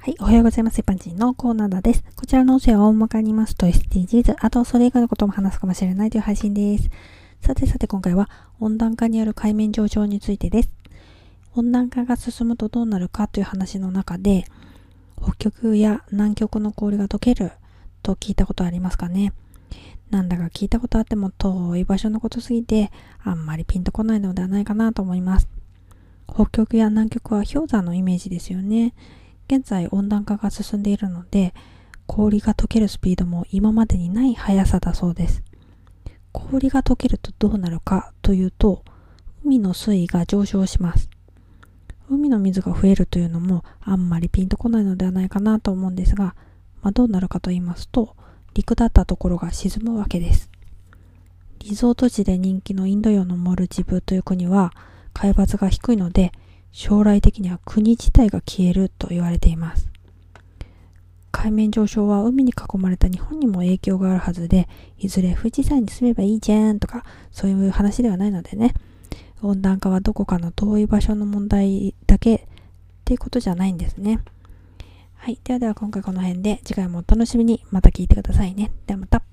はい、おはようございます。一般人のコーナーです。こちらの音声は大まかに言いますと SDGs、あとそれ以外のことも話すかもしれないという配信です。さてさて今回は温暖化による海面上昇についてです。温暖化が進むとどうなるかという話の中で、北極や南極の氷が溶けると聞いたことありますかねなんだか聞いたことあっても遠い場所のことすぎてあんまりピンとこないのではないかなと思います。北極や南極は氷山のイメージですよね。現在温暖化が進んでいるので、氷が溶けるスピードも今までにない速さだそうです。氷が溶けるとどうなるかというと、海の水位が上昇します。海の水が増えるというのもあんまりピンとこないのではないかなと思うんですが、まあ、どうなるかと言いますと、陸だったところが沈むわけです。リゾート地で人気のインド洋のモルジブという国は海抜が低いので将来的には国自体が消えると言われています。海面上昇は海に囲まれた日本にも影響があるはずで、いずれ富士山に住めばいいじゃんとか、そういう話ではないのでね、温暖化はどこかの遠い場所の問題だけっていうことじゃないんですね。はい。ではでは今回この辺で、次回もお楽しみにまた聞いてくださいね。ではまた。